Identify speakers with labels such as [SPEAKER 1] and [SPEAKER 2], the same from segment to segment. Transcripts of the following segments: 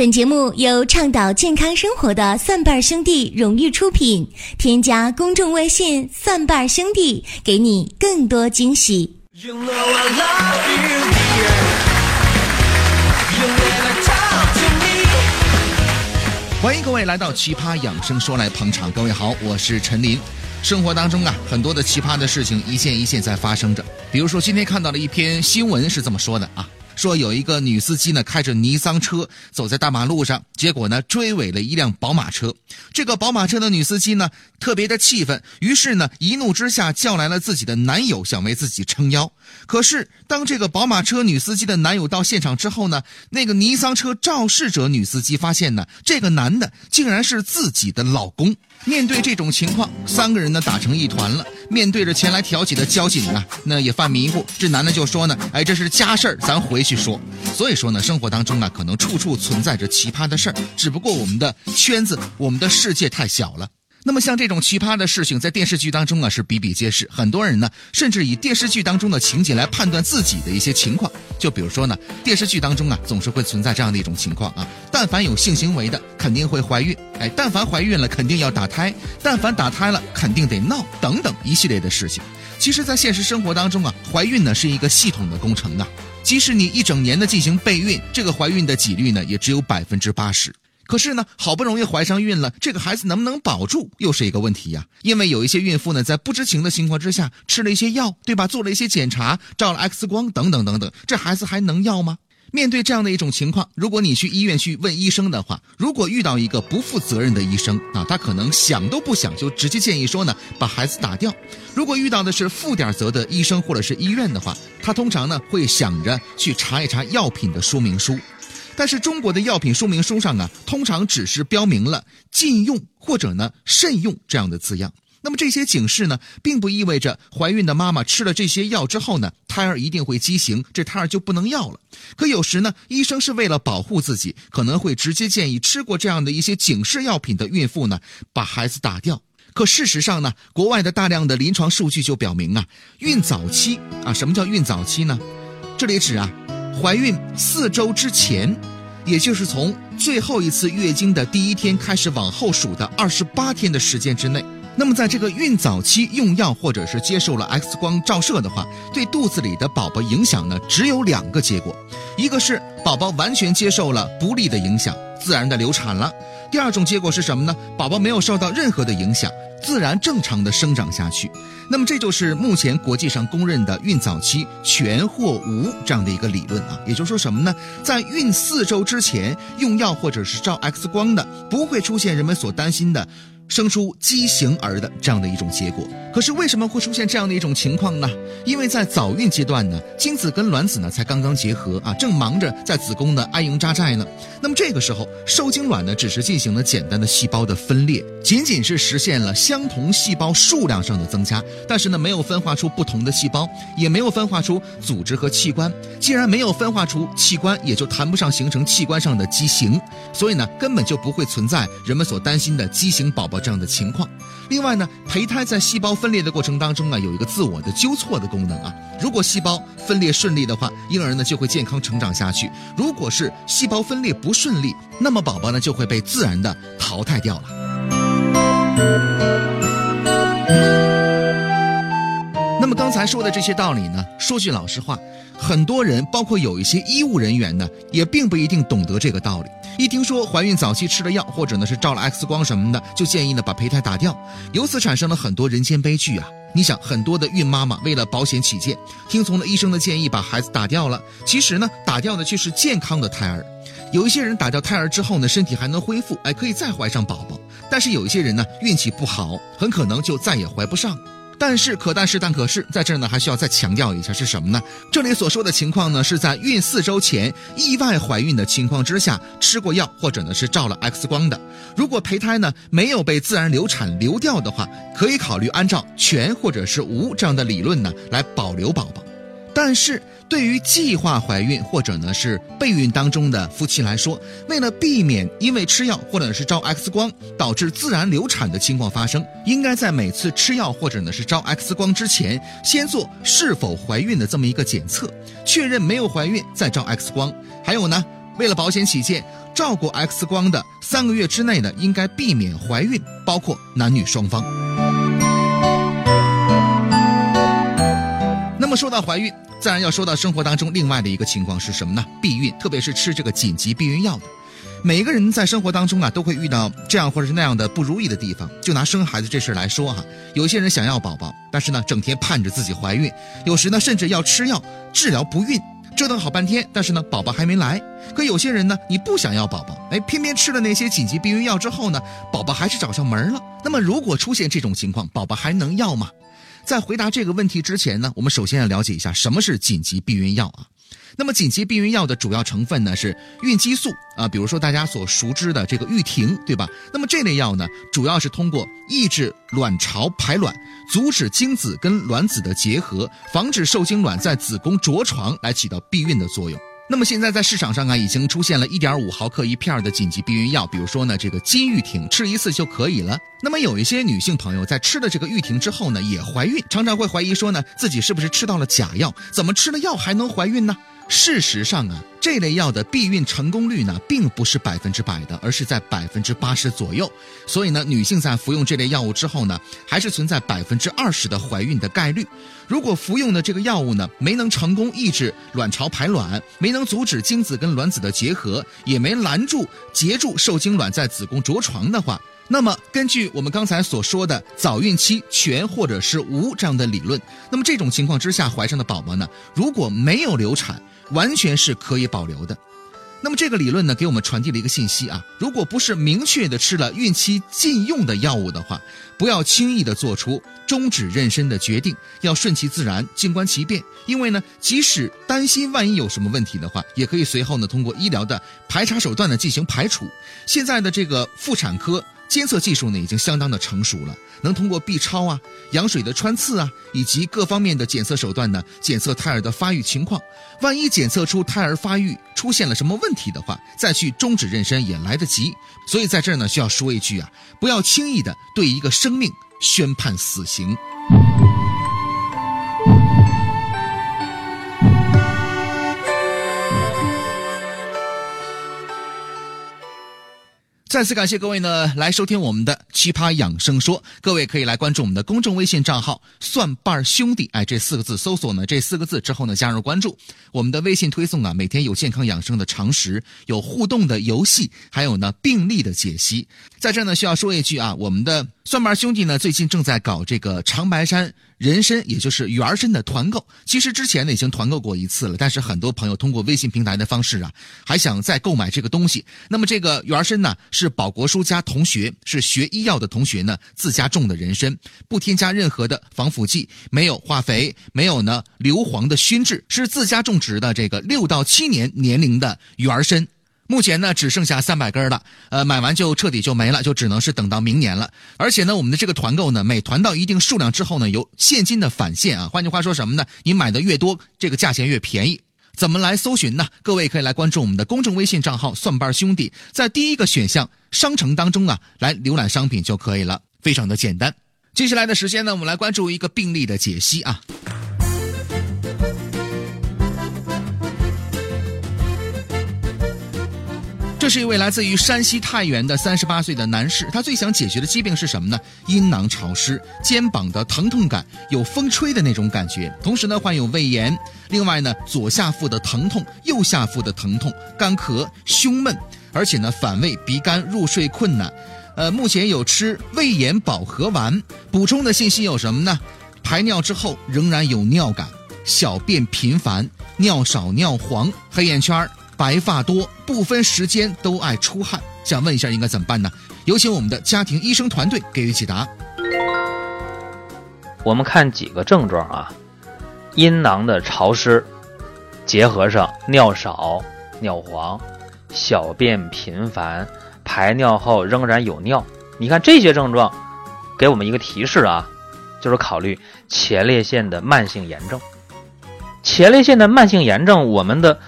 [SPEAKER 1] 本节目由倡导健康生活的蒜瓣兄弟荣誉出品。添加公众微信“蒜瓣兄弟”，给你更多惊喜。
[SPEAKER 2] 欢迎各位来到《奇葩养生说》来捧场。各位好，我是陈林。生活当中啊，很多的奇葩的事情一件一件在发生着。比如说，今天看到了一篇新闻，是这么说的啊。说有一个女司机呢，开着尼桑车走在大马路上，结果呢追尾了一辆宝马车。这个宝马车的女司机呢特别的气愤，于是呢一怒之下叫来了自己的男友，想为自己撑腰。可是当这个宝马车女司机的男友到现场之后呢，那个尼桑车肇事者女司机发现呢，这个男的竟然是自己的老公。面对这种情况，三个人呢打成一团了。面对着前来调解的交警啊，那也犯迷糊。这男的就说呢：“哎，这是家事儿，咱回去说。”所以说呢，生活当中啊，可能处处存在着奇葩的事儿，只不过我们的圈子、我们的世界太小了。那么像这种奇葩的事情，在电视剧当中啊是比比皆是。很多人呢，甚至以电视剧当中的情节来判断自己的一些情况。就比如说呢，电视剧当中啊，总是会存在这样的一种情况啊：但凡有性行为的，肯定会怀孕；哎，但凡怀孕了，肯定要打胎；但凡打胎了，肯定得闹，等等一系列的事情。其实，在现实生活当中啊，怀孕呢是一个系统的工程啊。即使你一整年的进行备孕，这个怀孕的几率呢，也只有百分之八十。可是呢，好不容易怀上孕了，这个孩子能不能保住，又是一个问题呀。因为有一些孕妇呢，在不知情的情况之下吃了一些药，对吧？做了一些检查，照了 X 光，等等等等，这孩子还能要吗？面对这样的一种情况，如果你去医院去问医生的话，如果遇到一个不负责任的医生啊，他可能想都不想就直接建议说呢，把孩子打掉。如果遇到的是负点责的医生或者是医院的话，他通常呢会想着去查一查药品的说明书。但是中国的药品说明书上啊，通常只是标明了禁用或者呢慎用这样的字样。那么这些警示呢，并不意味着怀孕的妈妈吃了这些药之后呢，胎儿一定会畸形，这胎儿就不能要了。可有时呢，医生是为了保护自己，可能会直接建议吃过这样的一些警示药品的孕妇呢，把孩子打掉。可事实上呢，国外的大量的临床数据就表明啊，孕早期啊，什么叫孕早期呢？这里指啊。怀孕四周之前，也就是从最后一次月经的第一天开始往后数的二十八天的时间之内，那么在这个孕早期用药或者是接受了 X 光照射的话，对肚子里的宝宝影响呢，只有两个结果，一个是宝宝完全接受了不利的影响，自然的流产了；第二种结果是什么呢？宝宝没有受到任何的影响。自然正常的生长下去，那么这就是目前国际上公认的孕早期全或无这样的一个理论啊。也就是说什么呢？在孕四周之前用药或者是照 X 光的，不会出现人们所担心的。生出畸形儿的这样的一种结果，可是为什么会出现这样的一种情况呢？因为在早孕阶段呢，精子跟卵子呢才刚刚结合啊，正忙着在子宫呢安营扎寨呢。那么这个时候，受精卵呢只是进行了简单的细胞的分裂，仅仅是实现了相同细胞数量上的增加，但是呢没有分化出不同的细胞，也没有分化出组织和器官。既然没有分化出器官，也就谈不上形成器官上的畸形，所以呢根本就不会存在人们所担心的畸形宝宝。这样的情况，另外呢，胚胎在细胞分裂的过程当中啊，有一个自我的纠错的功能啊。如果细胞分裂顺利的话，婴儿呢就会健康成长下去；如果是细胞分裂不顺利，那么宝宝呢就会被自然的淘汰掉了。那么刚才说的这些道理呢，说句老实话，很多人，包括有一些医务人员呢，也并不一定懂得这个道理。一听说怀孕早期吃了药，或者呢是照了 X 光什么的，就建议呢把胚胎打掉，由此产生了很多人间悲剧啊！你想，很多的孕妈妈为了保险起见，听从了医生的建议把孩子打掉了，其实呢打掉的却是健康的胎儿。有一些人打掉胎儿之后呢，身体还能恢复，哎，可以再怀上宝宝；但是有一些人呢运气不好，很可能就再也怀不上。但是可但是但可是，在这儿呢还需要再强调一下是什么呢？这里所说的情况呢，是在孕四周前意外怀孕的情况之下吃过药或者呢是照了 X 光的。如果胚胎呢没有被自然流产流掉的话，可以考虑按照全或者是无这样的理论呢来保留宝宝。但是对于计划怀孕或者呢是备孕当中的夫妻来说，为了避免因为吃药或者是照 X 光导致自然流产的情况发生，应该在每次吃药或者呢是照 X 光之前，先做是否怀孕的这么一个检测，确认没有怀孕再照 X 光。还有呢。为了保险起见，照过 X 光的三个月之内呢，应该避免怀孕，包括男女双方。那么说到怀孕，自然要说到生活当中另外的一个情况是什么呢？避孕，特别是吃这个紧急避孕药的。每一个人在生活当中啊，都会遇到这样或者是那样的不如意的地方。就拿生孩子这事来说哈，有些人想要宝宝，但是呢，整天盼着自己怀孕，有时呢，甚至要吃药治疗不孕，折腾好半天，但是呢，宝宝还没来。可有些人呢，你不想要宝宝，哎，偏偏吃了那些紧急避孕药之后呢，宝宝还是找上门了。那么，如果出现这种情况，宝宝还能要吗？在回答这个问题之前呢，我们首先要了解一下什么是紧急避孕药啊。那么紧急避孕药的主要成分呢是孕激素啊，比如说大家所熟知的这个毓婷，对吧？那么这类药呢，主要是通过抑制卵巢排卵，阻止精子跟卵子的结合，防止受精卵在子宫着床，来起到避孕的作用。那么现在在市场上啊，已经出现了一点五毫克一片的紧急避孕药，比如说呢，这个金毓婷，吃一次就可以了。那么有一些女性朋友在吃了这个毓婷之后呢，也怀孕，常常会怀疑说呢，自己是不是吃到了假药？怎么吃了药还能怀孕呢？事实上啊，这类药的避孕成功率呢，并不是百分之百的，而是在百分之八十左右。所以呢，女性在服用这类药物之后呢，还是存在百分之二十的怀孕的概率。如果服用的这个药物呢，没能成功抑制卵巢排卵，没能阻止精子跟卵子的结合，也没拦住截住受精卵在子宫着床的话，那么根据我们刚才所说的早孕期全或者是无这样的理论，那么这种情况之下怀上的宝宝呢，如果没有流产，完全是可以保留的。那么这个理论呢，给我们传递了一个信息啊，如果不是明确的吃了孕期禁用的药物的话，不要轻易的做出终止妊娠的决定，要顺其自然，静观其变。因为呢，即使担心万一有什么问题的话，也可以随后呢通过医疗的排查手段呢进行排除。现在的这个妇产科。监测技术呢已经相当的成熟了，能通过 B 超啊、羊水的穿刺啊，以及各方面的检测手段呢，检测胎儿的发育情况。万一检测出胎儿发育出现了什么问题的话，再去终止妊娠也来得及。所以在这儿呢，需要说一句啊，不要轻易的对一个生命宣判死刑。再次感谢各位呢来收听我们的奇葩养生说，各位可以来关注我们的公众微信账号“蒜瓣兄弟”，哎，这四个字搜索呢这四个字之后呢加入关注我们的微信推送啊，每天有健康养生的常识，有互动的游戏，还有呢病例的解析。在这呢需要说一句啊，我们的蒜瓣兄弟呢最近正在搞这个长白山。人参，也就是元儿参的团购，其实之前呢已经团购过一次了，但是很多朋友通过微信平台的方式啊，还想再购买这个东西。那么这个元儿参呢，是宝国叔家同学，是学医药的同学呢自家种的人参，不添加任何的防腐剂，没有化肥，没有呢硫磺的熏制，是自家种植的这个六到七年年龄的元儿参。目前呢，只剩下三百根了，呃，买完就彻底就没了，就只能是等到明年了。而且呢，我们的这个团购呢，每团到一定数量之后呢，有现金的返现啊。换句话说什么呢？你买的越多，这个价钱越便宜。怎么来搜寻呢？各位可以来关注我们的公众微信账号“蒜瓣兄弟”，在第一个选项商城当中啊，来浏览商品就可以了，非常的简单。接下来的时间呢，我们来关注一个病例的解析啊。这是一位来自于山西太原的三十八岁的男士，他最想解决的疾病是什么呢？阴囊潮湿，肩膀的疼痛感，有风吹的那种感觉，同时呢患有胃炎，另外呢左下腹的疼痛，右下腹的疼痛，干咳，胸闷，而且呢反胃，鼻干，入睡困难。呃，目前有吃胃炎保和丸。补充的信息有什么呢？排尿之后仍然有尿感，小便频繁，尿少尿黄，黑眼圈儿。白发多，不分时间都爱出汗，想问一下应该怎么办呢？有请我们的家庭医生团队给予解答。
[SPEAKER 3] 我们看几个症状啊，阴囊的潮湿，结合上尿少、尿黄、小便频繁、排尿后仍然有尿，你看这些症状，给我们一个提示啊，就是考虑前列腺的慢性炎症。前列腺的慢性炎症，我们的。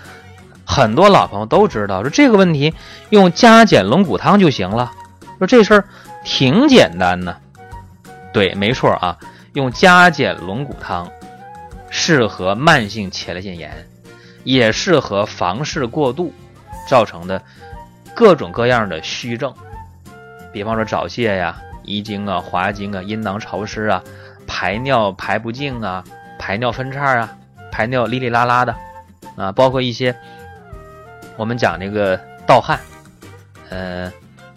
[SPEAKER 3] 很多老朋友都知道，说这个问题用加减龙骨汤就行了。说这事儿挺简单的，对，没错啊，用加减龙骨汤适合慢性前列腺炎，也适合房事过度，造成的各种各样的虚症，比方说早泄呀、遗精啊、滑精啊、阴囊潮湿啊、排尿排不净啊、排尿分叉啊、排尿哩哩啦啦的啊，包括一些我们讲这个盗汗，呃，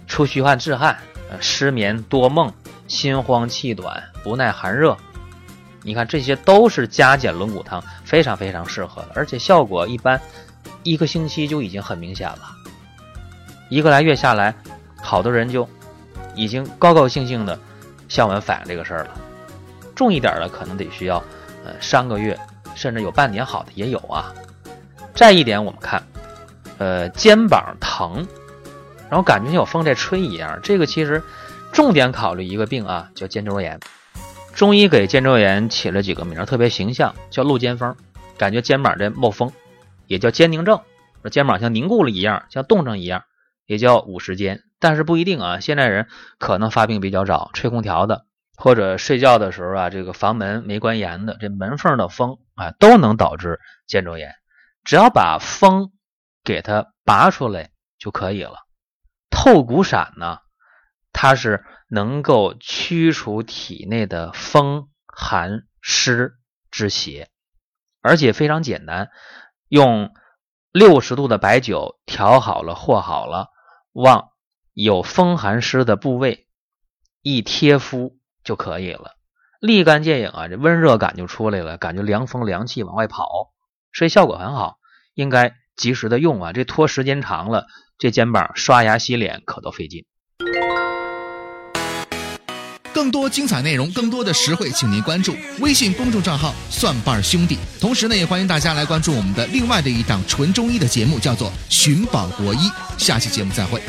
[SPEAKER 3] 出虚汗致汗，呃，失眠多梦。心慌气短，不耐寒热，你看这些都是加减龙骨汤非常非常适合的，而且效果一般，一个星期就已经很明显了。一个来月下来，好多人就已经高高兴兴的向我们反映这个事儿了。重一点的可能得需要呃三个月，甚至有半年好的也有啊。再一点，我们看，呃，肩膀疼，然后感觉像有风在吹一样，这个其实。重点考虑一个病啊，叫肩周炎。中医给肩周炎起了几个名，特别形象，叫露肩风，感觉肩膀在冒风，也叫肩凝症，肩膀像凝固了一样，像冻上一样，也叫五十肩。但是不一定啊，现在人可能发病比较早，吹空调的，或者睡觉的时候啊，这个房门没关严的，这门缝的风啊，都能导致肩周炎。只要把风给它拔出来就可以了。透骨散呢？它是能够驱除体内的风寒湿之邪，而且非常简单，用六十度的白酒调好了和好了，往有风寒湿的部位一贴敷就可以了，立竿见影啊，这温热感就出来了，感觉凉风凉气往外跑，所以效果很好，应该及时的用啊，这拖时间长了，这肩膀刷牙洗脸可都费劲。
[SPEAKER 2] 更多精彩内容，更多的实惠，请您关注微信公众账号“蒜瓣兄弟”。同时呢，也欢迎大家来关注我们的另外的一档纯中医的节目，叫做《寻宝国医》。下期节目再会。